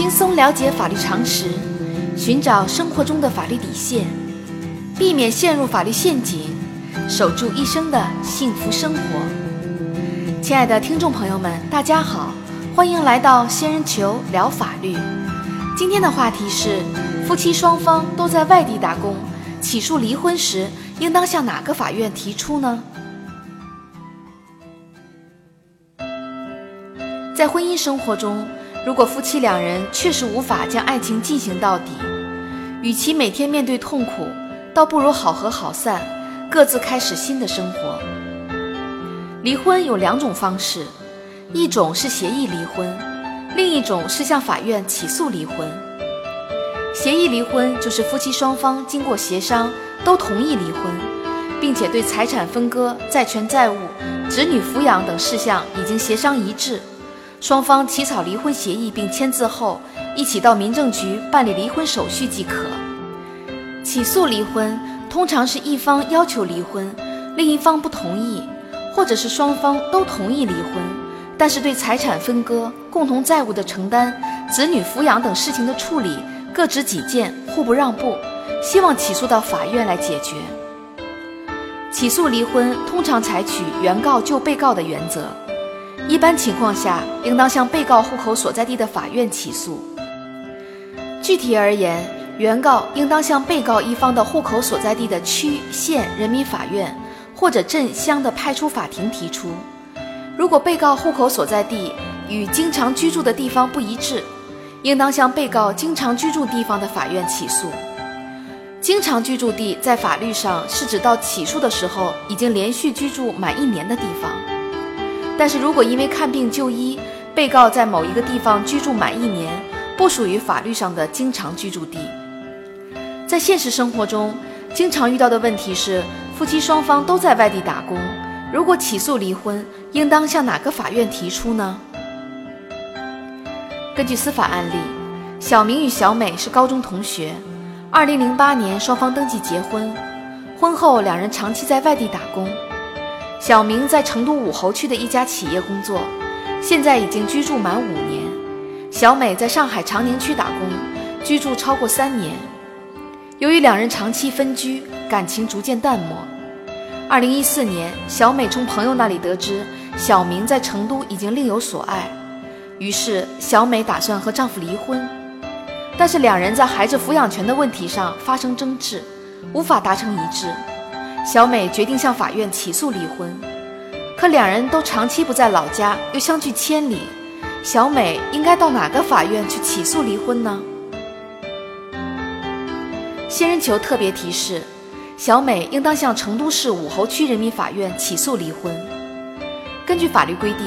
轻松了解法律常识，寻找生活中的法律底线，避免陷入法律陷阱，守住一生的幸福生活。亲爱的听众朋友们，大家好，欢迎来到仙人球聊法律。今天的话题是：夫妻双方都在外地打工，起诉离婚时，应当向哪个法院提出呢？在婚姻生活中，如果夫妻两人确实无法将爱情进行到底，与其每天面对痛苦，倒不如好合好散，各自开始新的生活。离婚有两种方式，一种是协议离婚，另一种是向法院起诉离婚。协议离婚就是夫妻双方经过协商都同意离婚，并且对财产分割、债权债务、子女抚养等事项已经协商一致。双方起草离婚协议并签字后，一起到民政局办理离婚手续即可。起诉离婚通常是一方要求离婚，另一方不同意，或者是双方都同意离婚，但是对财产分割、共同债务的承担、子女抚养等事情的处理各执己见，互不让步，希望起诉到法院来解决。起诉离婚通常采取原告就被告的原则。一般情况下，应当向被告户口所在地的法院起诉。具体而言，原告应当向被告一方的户口所在地的区、县人民法院或者镇、乡的派出法庭提出。如果被告户口所在地与经常居住的地方不一致，应当向被告经常居住地方的法院起诉。经常居住地在法律上是指到起诉的时候已经连续居住满一年的地方。但是如果因为看病就医，被告在某一个地方居住满一年，不属于法律上的经常居住地。在现实生活中，经常遇到的问题是，夫妻双方都在外地打工，如果起诉离婚，应当向哪个法院提出呢？根据司法案例，小明与小美是高中同学，2008年双方登记结婚，婚后两人长期在外地打工。小明在成都武侯区的一家企业工作，现在已经居住满五年。小美在上海长宁区打工，居住超过三年。由于两人长期分居，感情逐渐淡漠。二零一四年，小美从朋友那里得知小明在成都已经另有所爱，于是小美打算和丈夫离婚。但是两人在孩子抚养权的问题上发生争执，无法达成一致。小美决定向法院起诉离婚，可两人都长期不在老家，又相距千里，小美应该到哪个法院去起诉离婚呢？仙人球特别提示：小美应当向成都市武侯区人民法院起诉离婚。根据法律规定，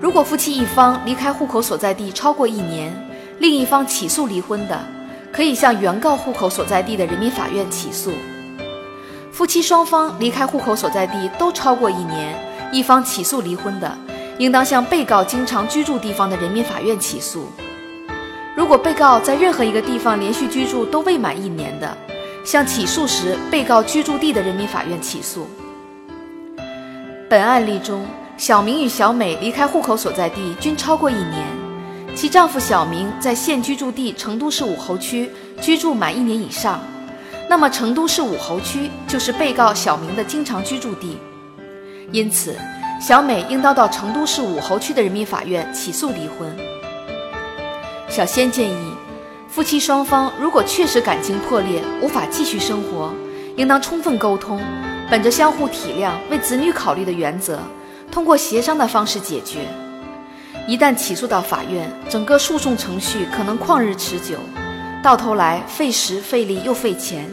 如果夫妻一方离开户口所在地超过一年，另一方起诉离婚的，可以向原告户口所在地的人民法院起诉。夫妻双方离开户口所在地都超过一年，一方起诉离婚的，应当向被告经常居住地方的人民法院起诉。如果被告在任何一个地方连续居住都未满一年的，向起诉时被告居住地的人民法院起诉。本案例中，小明与小美离开户口所在地均超过一年，其丈夫小明在现居住地成都市武侯区居住满一年以上。那么，成都市武侯区就是被告小明的经常居住地，因此，小美应当到成都市武侯区的人民法院起诉离婚。小仙建议，夫妻双方如果确实感情破裂，无法继续生活，应当充分沟通，本着相互体谅、为子女考虑的原则，通过协商的方式解决。一旦起诉到法院，整个诉讼程序可能旷日持久。到头来费时费力又费钱，